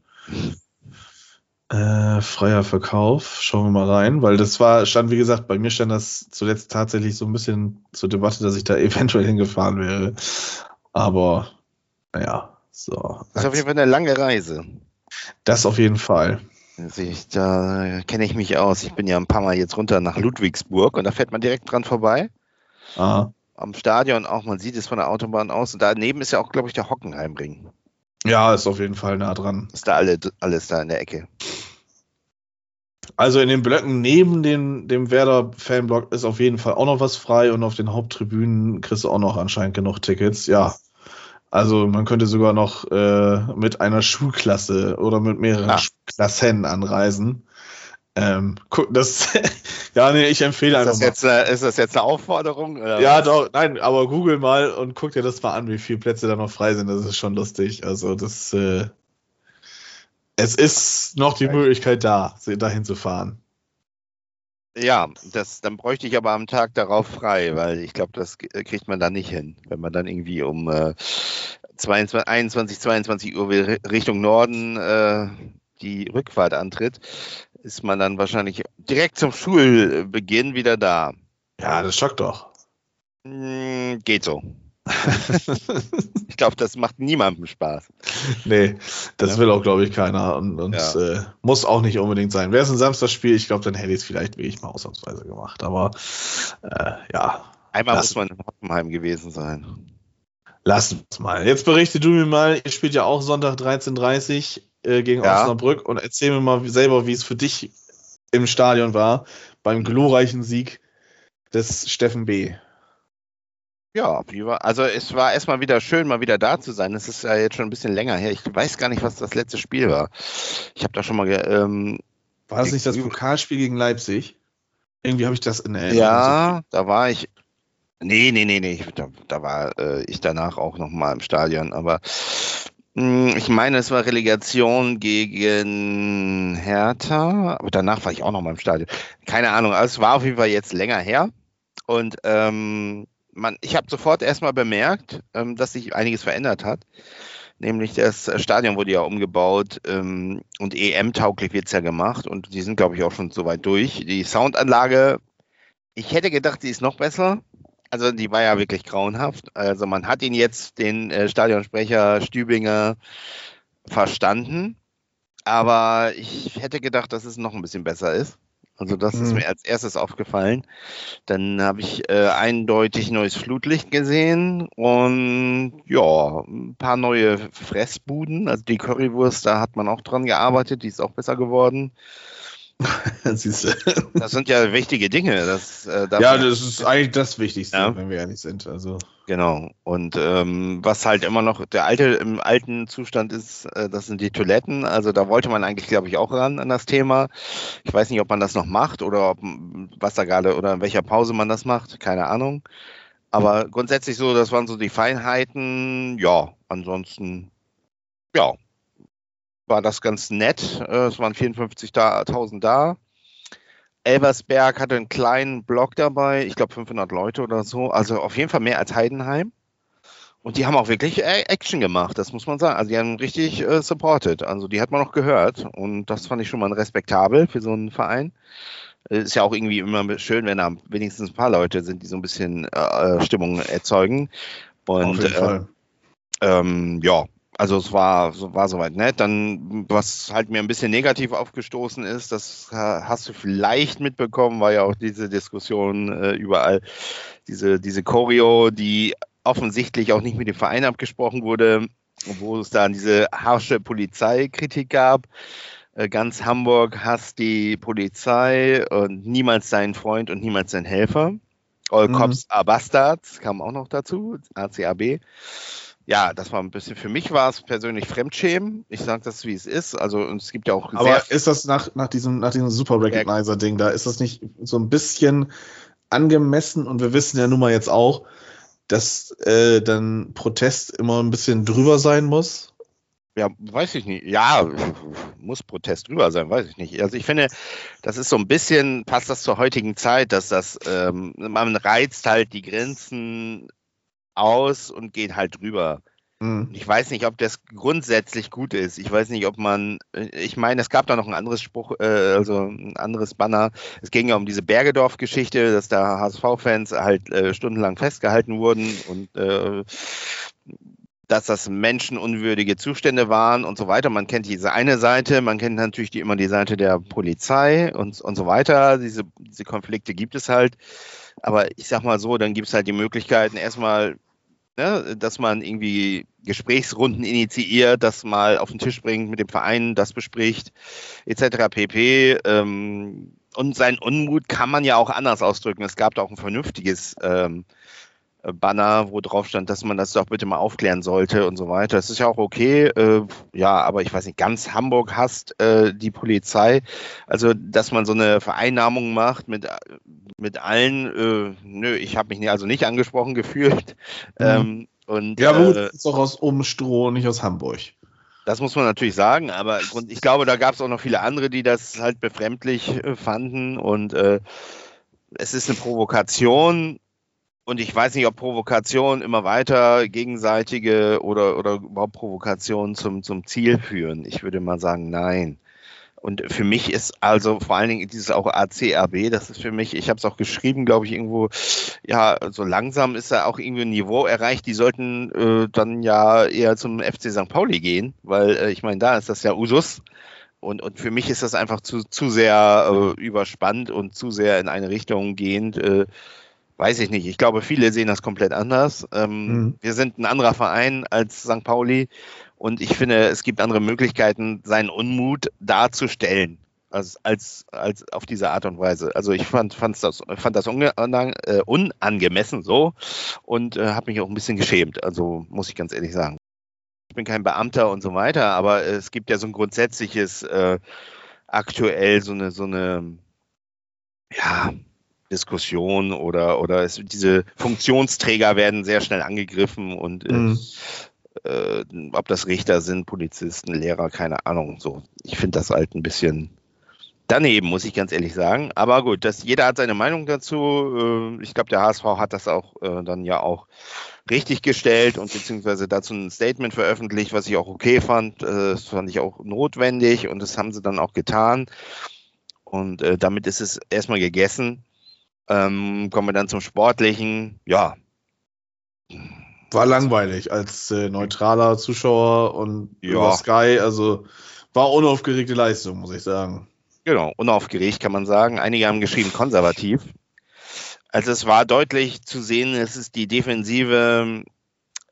Äh, freier Verkauf. Schauen wir mal rein, weil das war, stand, wie gesagt, bei mir stand das zuletzt tatsächlich so ein bisschen zur Debatte, dass ich da [laughs] eventuell hingefahren wäre. Aber, naja, so. Das ist auf jeden Fall eine lange Reise. Das auf jeden Fall. Ich, da kenne ich mich aus. Ich bin ja ein paar Mal jetzt runter nach Ludwigsburg und da fährt man direkt dran vorbei. Aha. Am Stadion auch, man sieht es von der Autobahn aus. Und daneben ist ja auch, glaube ich, der Hockenheimring. Ja, ist auf jeden Fall nah dran. Ist da alle, alles da in der Ecke. Also in den Blöcken neben den, dem Werder-Fanblock ist auf jeden Fall auch noch was frei und auf den Haupttribünen kriegst du auch noch anscheinend genug Tickets. Ja, also man könnte sogar noch äh, mit einer Schulklasse oder mit mehreren ah. Klassen anreisen. Ähm, das, [laughs] ja, nee, ich empfehle ist einfach. Das mal. Jetzt, ist das jetzt eine Aufforderung? ja, doch, nein, aber google mal und guck dir das mal an, wie viele Plätze da noch frei sind. Das ist schon lustig. Also, das, äh, es ist noch die Möglichkeit da, dahin zu fahren. Ja, das, dann bräuchte ich aber am Tag darauf frei, weil ich glaube, das kriegt man da nicht hin. Wenn man dann irgendwie um äh, 22, 21, 22 Uhr Richtung Norden äh, die Rückfahrt antritt, ist man dann wahrscheinlich direkt zum Schulbeginn wieder da. Ja, das schockt doch. Hm, geht so. [laughs] ich glaube, das macht niemandem Spaß. Nee, das ja. will auch, glaube ich, keiner und, und ja. äh, muss auch nicht unbedingt sein. Wäre es ein Samstagsspiel, ich glaube, dann hätte ich es vielleicht wirklich mal ausnahmsweise gemacht. Aber äh, ja. Einmal muss man in Hockenheim gewesen sein. Lass uns mal. Jetzt berichte du mir mal, ihr spielt ja auch Sonntag 13.30 äh, gegen ja. Osnabrück und erzähl mir mal selber, wie es für dich im Stadion war, beim glorreichen Sieg des Steffen B. Ja, also es war erstmal wieder schön, mal wieder da zu sein. Es ist ja jetzt schon ein bisschen länger her. Ich weiß gar nicht, was das letzte Spiel war. Ich habe da schon mal. Ähm, war das nicht das Pokalspiel gegen Leipzig? Irgendwie habe ich das in Erinnerung. Ja, da war ich. Nee, nee, nee, nee. Da, da war äh, ich danach auch noch mal im Stadion. Aber ich meine, es war Relegation gegen Hertha. Aber danach war ich auch noch mal im Stadion. Keine Ahnung. Also es war auf jeden Fall jetzt länger her. Und ähm, man, ich habe sofort erstmal bemerkt, ähm, dass sich einiges verändert hat. Nämlich das Stadion wurde ja umgebaut ähm, und EM-tauglich wird es ja gemacht und die sind, glaube ich, auch schon soweit durch. Die Soundanlage, ich hätte gedacht, die ist noch besser. Also die war ja wirklich grauenhaft. Also man hat ihn jetzt, den äh, Stadionsprecher Stübinger, verstanden. Aber ich hätte gedacht, dass es noch ein bisschen besser ist. Also das mhm. ist mir als erstes aufgefallen. Dann habe ich äh, eindeutig neues Flutlicht gesehen und ja, ein paar neue Fressbuden. Also die Currywurst, da hat man auch dran gearbeitet, die ist auch besser geworden. [laughs] das sind ja wichtige Dinge. Das, äh, ja, das ist eigentlich das Wichtigste, ja. wenn wir ehrlich sind. Also. Genau. Und ähm, was halt immer noch der alte im alten Zustand ist, äh, das sind die Toiletten. Also da wollte man eigentlich, glaube ich, auch ran an das Thema. Ich weiß nicht, ob man das noch macht oder ob was da gerade oder in welcher Pause man das macht. Keine Ahnung. Aber grundsätzlich so, das waren so die Feinheiten. Ja, ansonsten, ja, war das ganz nett. Äh, es waren 54.000 da. Elversberg hatte einen kleinen Block dabei, ich glaube 500 Leute oder so. Also auf jeden Fall mehr als Heidenheim. Und die haben auch wirklich Action gemacht, das muss man sagen. Also die haben richtig äh, supported. Also die hat man noch gehört. Und das fand ich schon mal respektabel für so einen Verein. Ist ja auch irgendwie immer schön, wenn da wenigstens ein paar Leute sind, die so ein bisschen äh, Stimmung erzeugen. Und Auf jeden Fall. Ähm, ja, also es war, war soweit nett. Dann, was halt mir ein bisschen negativ aufgestoßen ist, das hast du vielleicht mitbekommen, war ja auch diese Diskussion äh, überall, diese, diese Choreo, die offensichtlich auch nicht mit dem Verein abgesprochen wurde, wo es dann diese harsche Polizeikritik gab. Äh, ganz Hamburg hasst die Polizei und niemals seinen Freund und niemals seinen Helfer. All mhm. Cops are Bastards kam auch noch dazu, ACAB ja, das war ein bisschen, für mich war es persönlich Fremdschämen. Ich sage das, wie es ist. Also es gibt ja auch. Aber ist das nach, nach diesem, nach diesem Super Recognizer-Ding da, ist das nicht so ein bisschen angemessen? Und wir wissen ja nun mal jetzt auch, dass äh, dann Protest immer ein bisschen drüber sein muss. Ja, weiß ich nicht. Ja, muss Protest drüber sein, weiß ich nicht. Also ich finde, das ist so ein bisschen, passt das zur heutigen Zeit, dass das, ähm, man reizt halt die Grenzen aus und geht halt drüber. Mhm. Ich weiß nicht, ob das grundsätzlich gut ist. Ich weiß nicht, ob man, ich meine, es gab da noch ein anderes Spruch, äh, also ein anderes Banner. Es ging ja um diese Bergedorf-Geschichte, dass da HSV-Fans halt äh, stundenlang festgehalten wurden und äh, dass das menschenunwürdige Zustände waren und so weiter. Man kennt diese eine Seite, man kennt natürlich die, immer die Seite der Polizei und, und so weiter. Diese, diese Konflikte gibt es halt. Aber ich sag mal so, dann gibt es halt die Möglichkeiten, erstmal, ne, dass man irgendwie Gesprächsrunden initiiert, das mal auf den Tisch bringt, mit dem Verein das bespricht, etc. pp. Ähm, und seinen Unmut kann man ja auch anders ausdrücken. Es gab da auch ein vernünftiges ähm, Banner, wo drauf stand, dass man das doch bitte mal aufklären sollte und so weiter. Das ist ja auch okay. Äh, ja, aber ich weiß nicht, ganz Hamburg hasst äh, die Polizei. Also, dass man so eine Vereinnahmung macht mit, mit allen, äh, nö, ich habe mich also nicht angesprochen [laughs] gefühlt. Mhm. Ähm, und, ja, gut, äh, ist doch aus Umstroh, nicht aus Hamburg. Das muss man natürlich sagen, aber ich glaube, da gab es auch noch viele andere, die das halt befremdlich äh, fanden und äh, es ist eine Provokation und ich weiß nicht, ob Provokationen immer weiter gegenseitige oder, oder überhaupt Provokationen zum, zum Ziel führen. Ich würde mal sagen, nein. Und für mich ist also vor allen Dingen dieses auch ACRB, das ist für mich, ich habe es auch geschrieben, glaube ich, irgendwo, ja, so langsam ist da auch irgendwie ein Niveau erreicht. Die sollten äh, dann ja eher zum FC St. Pauli gehen, weil äh, ich meine, da ist das ja Usus. Und, und für mich ist das einfach zu, zu sehr äh, überspannt und zu sehr in eine Richtung gehend. Äh, weiß ich nicht. Ich glaube, viele sehen das komplett anders. Ähm, mhm. Wir sind ein anderer Verein als St. Pauli und ich finde, es gibt andere Möglichkeiten, seinen Unmut darzustellen. Als, als, als auf diese Art und Weise. Also ich fand, fand's das, fand das äh, unangemessen so und äh, habe mich auch ein bisschen geschämt. Also muss ich ganz ehrlich sagen. Ich bin kein Beamter und so weiter, aber es gibt ja so ein grundsätzliches äh, aktuell so eine so eine ja Diskussion oder, oder es, diese Funktionsträger werden sehr schnell angegriffen und äh, mhm. äh, ob das Richter sind, Polizisten, Lehrer, keine Ahnung. So, ich finde das halt ein bisschen daneben, muss ich ganz ehrlich sagen. Aber gut, das, jeder hat seine Meinung dazu. Äh, ich glaube, der HSV hat das auch äh, dann ja auch richtig gestellt und beziehungsweise dazu ein Statement veröffentlicht, was ich auch okay fand. Äh, das fand ich auch notwendig und das haben sie dann auch getan. Und äh, damit ist es erstmal gegessen. Ähm, kommen wir dann zum Sportlichen. Ja. War langweilig als äh, neutraler Zuschauer und ja. über Sky. Also war unaufgeregte Leistung, muss ich sagen. Genau, unaufgeregt kann man sagen. Einige haben geschrieben konservativ. Also es war deutlich zu sehen, es ist die Defensive,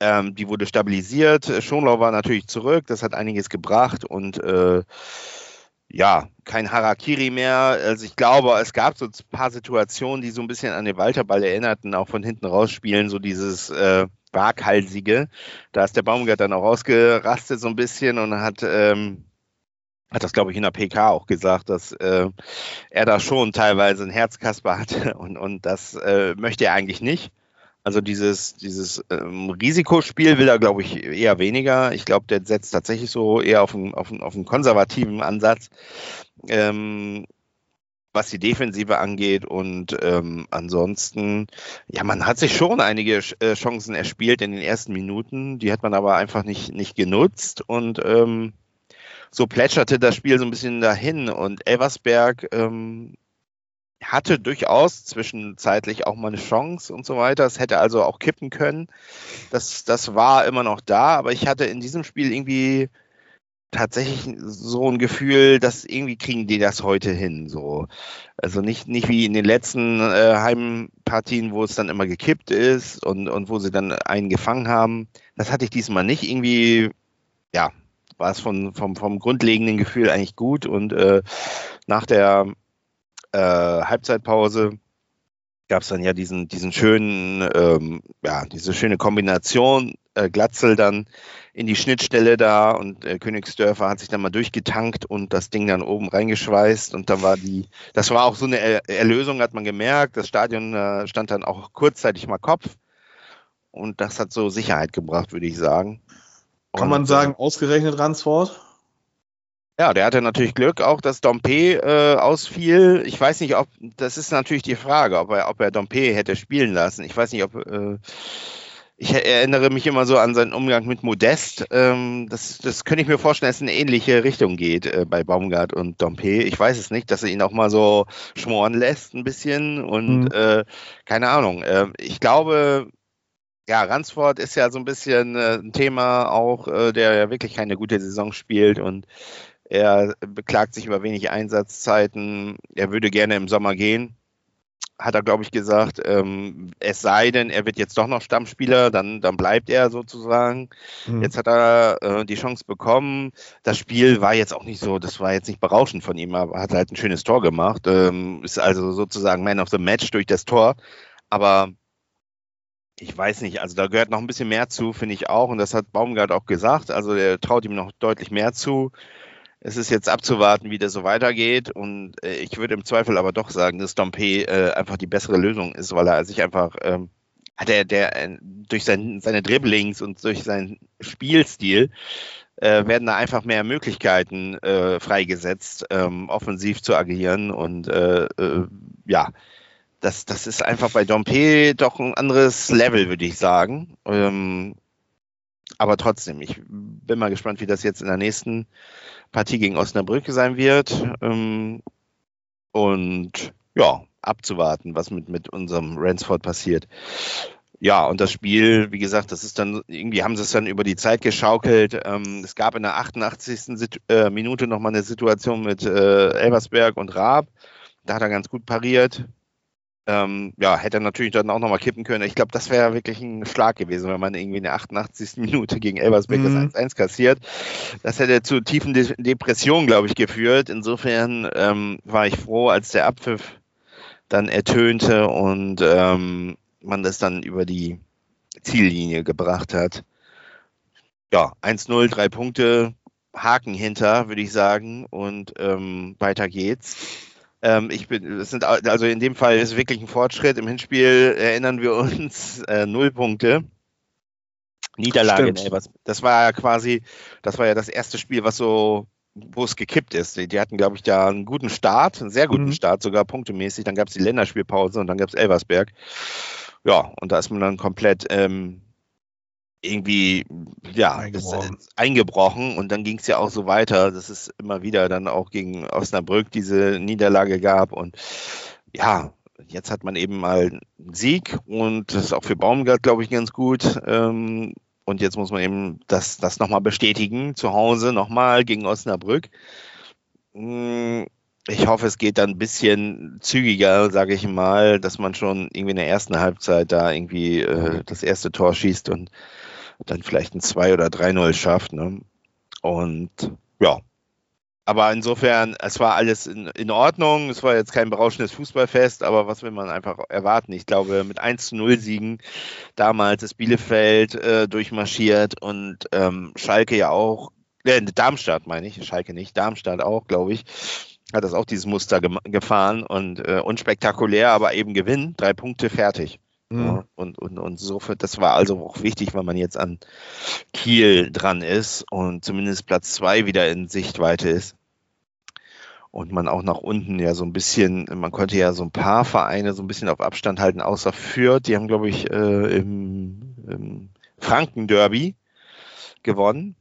ähm, die wurde stabilisiert. Schonlau war natürlich zurück, das hat einiges gebracht und äh, ja, kein Harakiri mehr. Also ich glaube, es gab so ein paar Situationen, die so ein bisschen an den Walterball erinnerten, auch von hinten rausspielen, so dieses äh, waghalsige. Da ist der Baumgart dann auch rausgerastet so ein bisschen und hat, ähm, hat das, glaube ich, in der PK auch gesagt, dass äh, er da schon teilweise ein Herzkasper hatte [laughs] und, und das äh, möchte er eigentlich nicht. Also dieses, dieses ähm, Risikospiel will er, glaube ich, eher weniger. Ich glaube, der setzt tatsächlich so eher auf einen, auf einen, auf einen konservativen Ansatz, ähm, was die Defensive angeht. Und ähm, ansonsten, ja, man hat sich schon einige äh, Chancen erspielt in den ersten Minuten. Die hat man aber einfach nicht, nicht genutzt. Und ähm, so plätscherte das Spiel so ein bisschen dahin. Und Elversberg ähm, hatte durchaus zwischenzeitlich auch mal eine Chance und so weiter. Es hätte also auch kippen können. Das, das war immer noch da, aber ich hatte in diesem Spiel irgendwie tatsächlich so ein Gefühl, dass irgendwie kriegen die das heute hin. So. Also nicht, nicht wie in den letzten äh, Heimpartien, wo es dann immer gekippt ist und, und wo sie dann einen gefangen haben. Das hatte ich diesmal nicht. Irgendwie, ja, war es von, vom, vom grundlegenden Gefühl eigentlich gut. Und äh, nach der äh, Halbzeitpause gab es dann ja diesen, diesen schönen, ähm, ja, diese schöne Kombination, äh, Glatzel dann in die Schnittstelle da und äh, Königsdörfer hat sich dann mal durchgetankt und das Ding dann oben reingeschweißt und dann war die, das war auch so eine er Erlösung, hat man gemerkt. Das Stadion äh, stand dann auch kurzzeitig mal Kopf und das hat so Sicherheit gebracht, würde ich sagen. Kann man sagen, ausgerechnet Ransford? Ja, der hatte natürlich Glück, auch dass Dompe äh, ausfiel. Ich weiß nicht, ob das ist natürlich die Frage, ob er, ob er Dompe hätte spielen lassen. Ich weiß nicht, ob äh, ich erinnere mich immer so an seinen Umgang mit Modest. Ähm, das, das könnte ich mir vorstellen, dass es in eine ähnliche Richtung geht äh, bei Baumgart und Dompe. Ich weiß es nicht, dass er ihn auch mal so schmoren lässt ein bisschen und mhm. äh, keine Ahnung. Äh, ich glaube, ja, Ransford ist ja so ein bisschen äh, ein Thema auch, äh, der ja wirklich keine gute Saison spielt und er beklagt sich über wenig Einsatzzeiten. Er würde gerne im Sommer gehen hat er, glaube ich, gesagt, ähm, es sei denn, er wird jetzt doch noch Stammspieler, dann, dann bleibt er sozusagen. Mhm. Jetzt hat er äh, die Chance bekommen. Das Spiel war jetzt auch nicht so, das war jetzt nicht berauschend von ihm, aber hat halt ein schönes Tor gemacht. Ähm, ist also sozusagen Man of the Match durch das Tor. Aber ich weiß nicht, also da gehört noch ein bisschen mehr zu, finde ich auch. Und das hat Baumgart auch gesagt. Also er traut ihm noch deutlich mehr zu es ist jetzt abzuwarten, wie das so weitergeht. Und äh, ich würde im Zweifel aber doch sagen, dass Dompe äh, einfach die bessere Lösung ist, weil er sich einfach ähm, hat er der äh, durch sein, seine Dribblings und durch seinen Spielstil äh, werden da einfach mehr Möglichkeiten äh, freigesetzt, ähm, offensiv zu agieren. Und äh, äh, ja, das, das ist einfach bei Dompe doch ein anderes Level, würde ich sagen. Ähm, aber trotzdem, ich bin mal gespannt, wie das jetzt in der nächsten Partie gegen Osnabrück sein wird. Ähm, und ja, abzuwarten, was mit, mit unserem Ransford passiert. Ja, und das Spiel, wie gesagt, das ist dann, irgendwie haben sie es dann über die Zeit geschaukelt. Ähm, es gab in der 88. Situ äh, Minute nochmal eine Situation mit äh, Elversberg und Raab. Da hat er ganz gut pariert. Ähm, ja, hätte er natürlich dann auch nochmal kippen können. Ich glaube, das wäre wirklich ein Schlag gewesen, wenn man irgendwie in der 88. Minute gegen Elversberg mhm. das 1-1 kassiert. Das hätte zu tiefen De Depressionen, glaube ich, geführt. Insofern ähm, war ich froh, als der Abpfiff dann ertönte und ähm, man das dann über die Ziellinie gebracht hat. Ja, 1-0, drei Punkte, Haken hinter, würde ich sagen, und ähm, weiter geht's. Ähm, ich bin, es sind also in dem Fall ist wirklich ein Fortschritt. Im Hinspiel erinnern wir uns äh, null Punkte. Niederlage Stimmt. in Elbers. Das war ja quasi, das war ja das erste Spiel, was so, wo es gekippt ist. Die, die hatten, glaube ich, da einen guten Start, einen sehr guten mhm. Start, sogar punktemäßig. Dann gab es die Länderspielpause und dann gab es Elversberg. Ja, und da ist man dann komplett ähm, irgendwie ja eingebrochen. eingebrochen und dann ging es ja auch so weiter, dass es immer wieder dann auch gegen Osnabrück diese Niederlage gab und ja, jetzt hat man eben mal einen Sieg und das ist auch für Baumgart, glaube ich, ganz gut. Ähm, und jetzt muss man eben das, das nochmal bestätigen, zu Hause nochmal gegen Osnabrück. Hm, ich hoffe, es geht dann ein bisschen zügiger, sage ich mal, dass man schon irgendwie in der ersten Halbzeit da irgendwie äh, das erste Tor schießt und dann vielleicht ein 2 oder 3-0 schafft. Ne? Und ja. Aber insofern, es war alles in, in Ordnung. Es war jetzt kein berauschendes Fußballfest, aber was will man einfach erwarten? Ich glaube, mit 1 zu 0 Siegen damals ist Bielefeld äh, durchmarschiert und ähm, Schalke ja auch, äh, Darmstadt meine ich, Schalke nicht, Darmstadt auch, glaube ich, hat das auch dieses Muster ge gefahren und äh, unspektakulär, aber eben Gewinn, drei Punkte fertig. Mhm. Und, und, und so, das war also auch wichtig, weil man jetzt an Kiel dran ist und zumindest Platz zwei wieder in Sichtweite ist. Und man auch nach unten ja so ein bisschen, man konnte ja so ein paar Vereine so ein bisschen auf Abstand halten, außer Fürth. Die haben, glaube ich, äh, im, im Franken-Derby gewonnen.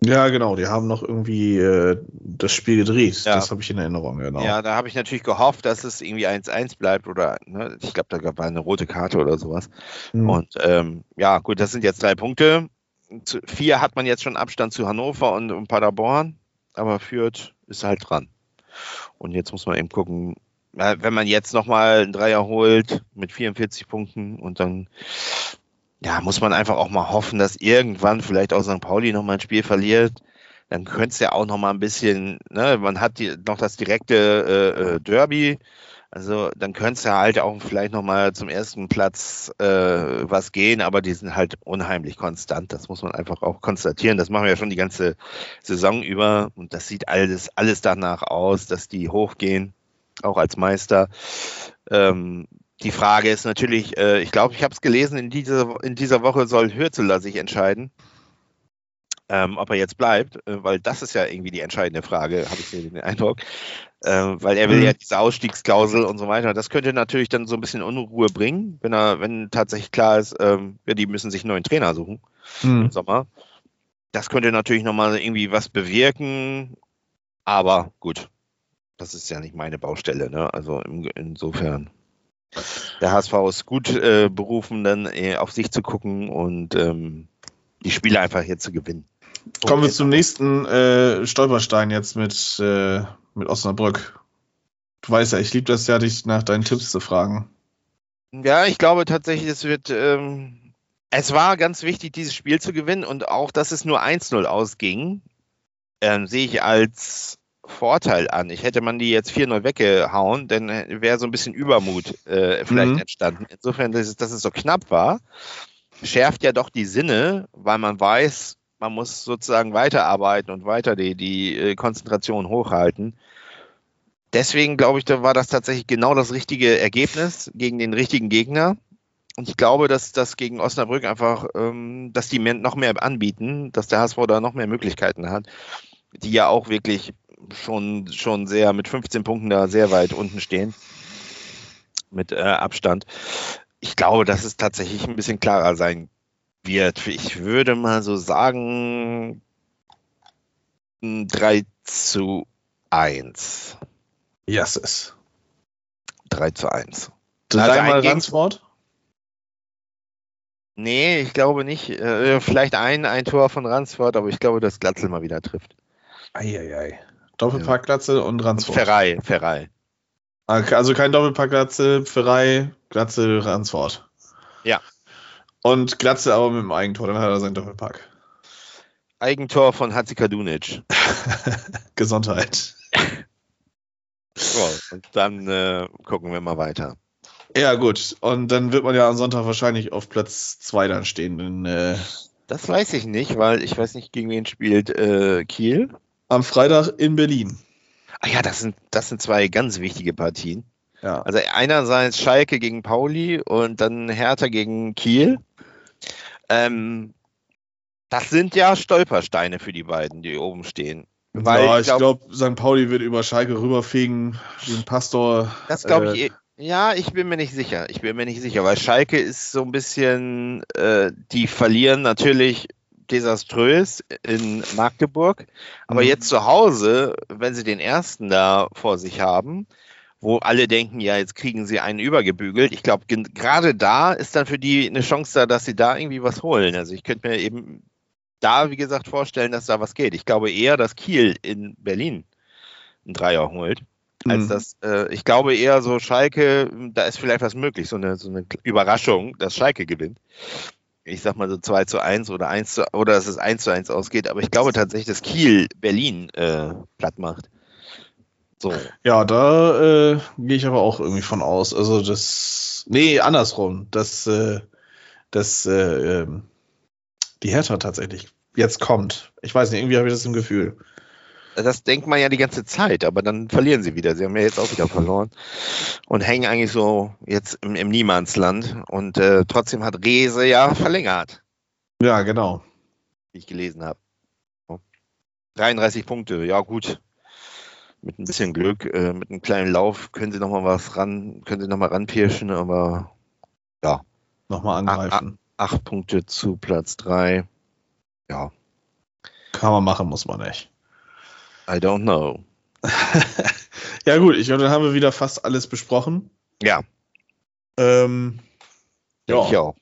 Ja, genau, die haben noch irgendwie äh, das Spiel gedreht. Ja. Das habe ich in Erinnerung, genau. Ja, da habe ich natürlich gehofft, dass es irgendwie 1-1 bleibt oder ne, ich glaube, da gab es eine rote Karte oder sowas. Mhm. Und ähm, ja, gut, das sind jetzt drei Punkte. Zu, vier hat man jetzt schon Abstand zu Hannover und, und Paderborn, aber Fürth ist halt dran. Und jetzt muss man eben gucken, wenn man jetzt nochmal einen Dreier holt mit 44 Punkten und dann ja, muss man einfach auch mal hoffen, dass irgendwann vielleicht auch St. Pauli noch mal ein Spiel verliert. Dann könnte es ja auch noch mal ein bisschen, ne, man hat die, noch das direkte äh, äh Derby. Also dann könnte es ja halt auch vielleicht noch mal zum ersten Platz äh, was gehen, aber die sind halt unheimlich konstant. Das muss man einfach auch konstatieren. Das machen wir ja schon die ganze Saison über und das sieht alles, alles danach aus, dass die hochgehen, auch als Meister. Ähm, die Frage ist natürlich, äh, ich glaube, ich habe es gelesen, in dieser, in dieser Woche soll Hürzeler sich entscheiden. ähm, ob er jetzt bleibt, äh, weil das ist ja irgendwie die entscheidende Frage, habe ich den Eindruck. Äh, weil er will mhm. ja diese Ausstiegsklausel und so weiter. Das könnte natürlich dann so ein bisschen Unruhe bringen, wenn er, wenn tatsächlich klar ist, ähm, ja, die müssen sich einen neuen Trainer suchen mhm. im Sommer. Das könnte natürlich nochmal irgendwie was bewirken, aber gut, das ist ja nicht meine Baustelle, ne? Also im, insofern. Der HSV ist gut äh, berufen, dann äh, auf sich zu gucken und ähm, die Spiele einfach hier zu gewinnen. Kommen wir zum nächsten äh, Stolperstein jetzt mit, äh, mit Osnabrück. Du weißt ja, ich liebe das ja, dich nach deinen Tipps zu fragen. Ja, ich glaube tatsächlich, es wird. Ähm, es war ganz wichtig, dieses Spiel zu gewinnen und auch, dass es nur 1-0 ausging, ähm, sehe ich als Vorteil an. Ich hätte man die jetzt 4-0 weggehauen, dann wäre so ein bisschen Übermut äh, vielleicht mhm. entstanden. Insofern, dass es, dass es so knapp war, schärft ja doch die Sinne, weil man weiß, man muss sozusagen weiterarbeiten und weiter die, die äh, Konzentration hochhalten. Deswegen glaube ich, da war das tatsächlich genau das richtige Ergebnis gegen den richtigen Gegner. Und ich glaube, dass das gegen Osnabrück einfach, ähm, dass die noch mehr anbieten, dass der HSV da noch mehr Möglichkeiten hat, die ja auch wirklich schon, schon sehr mit 15 Punkten da sehr weit unten stehen. Mit äh, Abstand. Ich glaube, dass es tatsächlich ein bisschen klarer sein wird. Ich würde mal so sagen 3 zu 1. Yes. 3 zu 1. Dreimal also Ransford? Nee, ich glaube nicht. Äh, vielleicht ein, ein Tor von Ransford, aber ich glaube, dass Glatzel mal wieder trifft. Eieiei. Doppelpack Glatzel und Ransford. Ferrei, Ferrei. Also kein Doppelpack Glatzel, Ferrei, Glatzel, Ransford. Ja. Und Glatzel aber mit dem Eigentor, dann hat er sein Doppelpack. Eigentor von Hatzikadunic. [laughs] Gesundheit. so, und dann äh, gucken wir mal weiter. Ja, gut. Und dann wird man ja am Sonntag wahrscheinlich auf Platz 2 dann stehen. In, äh das weiß ich nicht, weil ich weiß nicht, gegen wen spielt äh, Kiel. Am Freitag in Berlin. Ah ja, das sind, das sind zwei ganz wichtige Partien. Ja. Also einerseits Schalke gegen Pauli und dann Hertha gegen Kiel. Ähm, das sind ja Stolpersteine für die beiden, die oben stehen. Weil ja, ich glaube, glaub, St. Pauli wird über Schalke rüberfegen, den Pastor. Das glaube ich. Äh, ja, ich bin mir nicht sicher. Ich bin mir nicht sicher, weil Schalke ist so ein bisschen, äh, die verlieren natürlich desaströs in Magdeburg, aber mhm. jetzt zu Hause, wenn sie den ersten da vor sich haben, wo alle denken, ja, jetzt kriegen sie einen übergebügelt. Ich glaube, gerade da ist dann für die eine Chance da, dass sie da irgendwie was holen. Also ich könnte mir eben da, wie gesagt, vorstellen, dass da was geht. Ich glaube eher, dass Kiel in Berlin einen Dreier holt. Als mhm. das, äh, ich glaube eher so Schalke, da ist vielleicht was möglich, so eine, so eine Überraschung, dass Schalke gewinnt. Ich sag mal so 2 zu 1 oder 1 zu, oder dass es 1 zu 1 ausgeht, aber ich glaube tatsächlich, dass Kiel Berlin äh, platt macht. So. Ja, da äh, gehe ich aber auch irgendwie von aus. Also das, nee, andersrum, dass, äh, dass äh, ähm, die Hertha tatsächlich jetzt kommt. Ich weiß nicht, irgendwie habe ich das im Gefühl. Das denkt man ja die ganze Zeit, aber dann verlieren sie wieder. Sie haben ja jetzt auch wieder verloren und hängen eigentlich so jetzt im, im Niemandsland. Und äh, trotzdem hat Rese ja verlängert. Ja, genau. Wie ich gelesen habe. 33 Punkte, ja gut mit ein bisschen Glück, äh, mit einem kleinen Lauf können sie noch mal was ran, können sie noch mal ranpirschen, aber ja. Nochmal angreifen. Acht, acht Punkte zu Platz drei. Ja. Kann man machen, muss man nicht. I don't know. [laughs] ja, gut, ich glaube, dann haben wir wieder fast alles besprochen. Ja. Ähm, ja. Ich auch.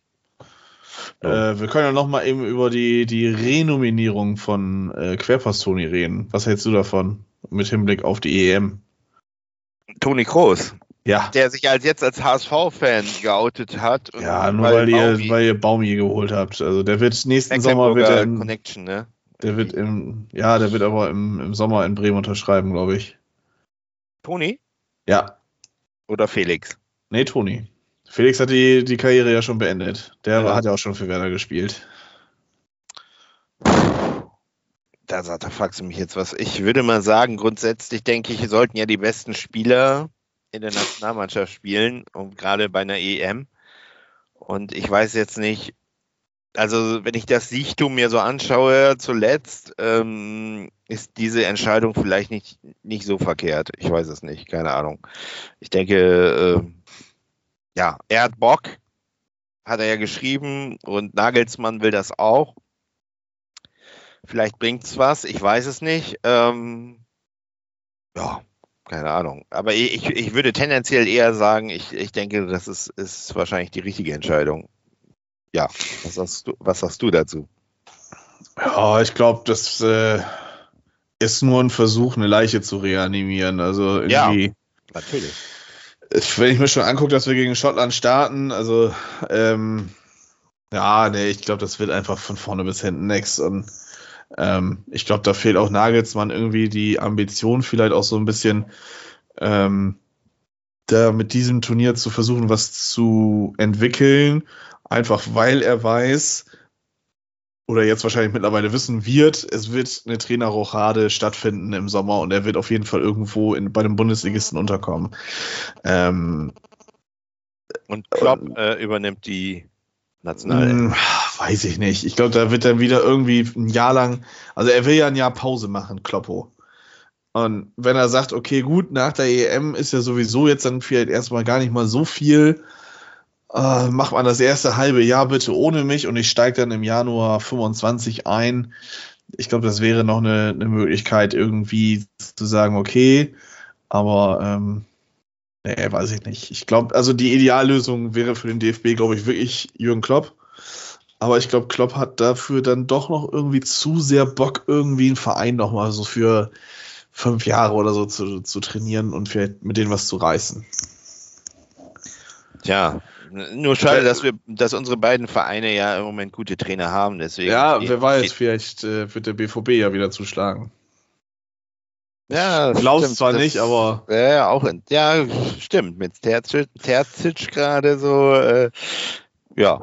Äh, wir können ja noch mal eben über die, die Renominierung von äh, Querpass-Toni reden. Was hältst du davon? mit Hinblick auf die EM. Toni Kroos. Ja. Der sich als jetzt als HSV-Fan geoutet hat. ja, nur weil, weil, ihr, weil ihr Baumi geholt habt. Also der wird nächsten Sommer wird er in, Connection, ne? Der wird im, ja, der wird aber im, im Sommer in Bremen unterschreiben, glaube ich. Toni? Ja. Oder Felix? Nee, Toni. Felix hat die, die Karriere ja schon beendet. Der ja. hat ja auch schon für Werder gespielt da, da fragst du mich jetzt was. Ich würde mal sagen, grundsätzlich denke ich, sollten ja die besten Spieler in der Nationalmannschaft spielen und gerade bei einer EM. Und ich weiß jetzt nicht, also wenn ich das Siechtum mir so anschaue zuletzt, ähm, ist diese Entscheidung vielleicht nicht, nicht so verkehrt. Ich weiß es nicht, keine Ahnung. Ich denke, äh, ja, er hat Bock, hat er ja geschrieben und Nagelsmann will das auch. Vielleicht bringt es was, ich weiß es nicht. Ähm, ja, keine Ahnung. Aber ich, ich würde tendenziell eher sagen, ich, ich denke, das ist, ist wahrscheinlich die richtige Entscheidung. Ja, was sagst du, was sagst du dazu? Ja, ich glaube, das äh, ist nur ein Versuch, eine Leiche zu reanimieren. Also irgendwie. Ja, natürlich. Wenn ich mir schon angucke, dass wir gegen Schottland starten, also ähm, ja, nee, ich glaube, das wird einfach von vorne bis hinten nichts. Und ähm, ich glaube, da fehlt auch Nagelsmann irgendwie die Ambition, vielleicht auch so ein bisschen ähm, da mit diesem Turnier zu versuchen, was zu entwickeln, einfach weil er weiß, oder jetzt wahrscheinlich mittlerweile wissen wird, es wird eine Trainerrochade stattfinden im Sommer und er wird auf jeden Fall irgendwo in, bei dem Bundesligisten unterkommen. Ähm, und Klopp äh, übernimmt die National. Hm, weiß ich nicht. Ich glaube, da wird dann wieder irgendwie ein Jahr lang, also er will ja ein Jahr Pause machen, Kloppo. Und wenn er sagt, okay, gut, nach der EM ist ja sowieso jetzt dann vielleicht erstmal gar nicht mal so viel, äh, macht man das erste halbe Jahr bitte ohne mich und ich steige dann im Januar 25 ein. Ich glaube, das wäre noch eine, eine, Möglichkeit, irgendwie zu sagen, okay, aber ähm, nee, weiß ich nicht. Ich glaube, also die Ideallösung wäre für den DFB, glaube ich, wirklich Jürgen Klopp. Aber ich glaube, Klopp hat dafür dann doch noch irgendwie zu sehr Bock, irgendwie einen Verein nochmal so für fünf Jahre oder so zu, zu trainieren und vielleicht mit denen was zu reißen. Tja, nur schade, dass wir, dass unsere beiden Vereine ja im Moment gute Trainer haben. Deswegen ja, wer weiß, vielleicht äh, wird der BVB ja wieder zuschlagen. Ja, glaubst zwar das, nicht, aber ja, auch in, ja, stimmt mit Terzic, Terzic gerade so, äh, ja,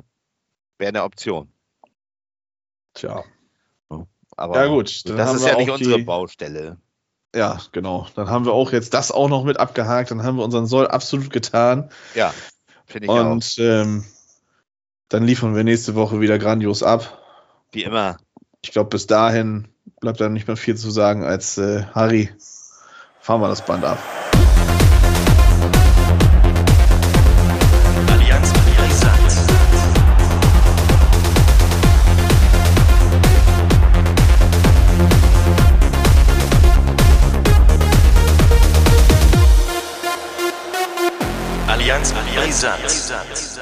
wäre eine Option. Tja. Aber ja, gut, das ist ja nicht unsere die, Baustelle. Ja, genau. Dann haben wir auch jetzt das auch noch mit abgehakt. Dann haben wir unseren Soll absolut getan. Ja, finde ich Und auch. Ähm, dann liefern wir nächste Woche wieder grandios ab. Wie immer. Ich glaube, bis dahin bleibt dann nicht mehr viel zu sagen als äh, Harry. Fahren wir das Band ab. Reasons. Reasons.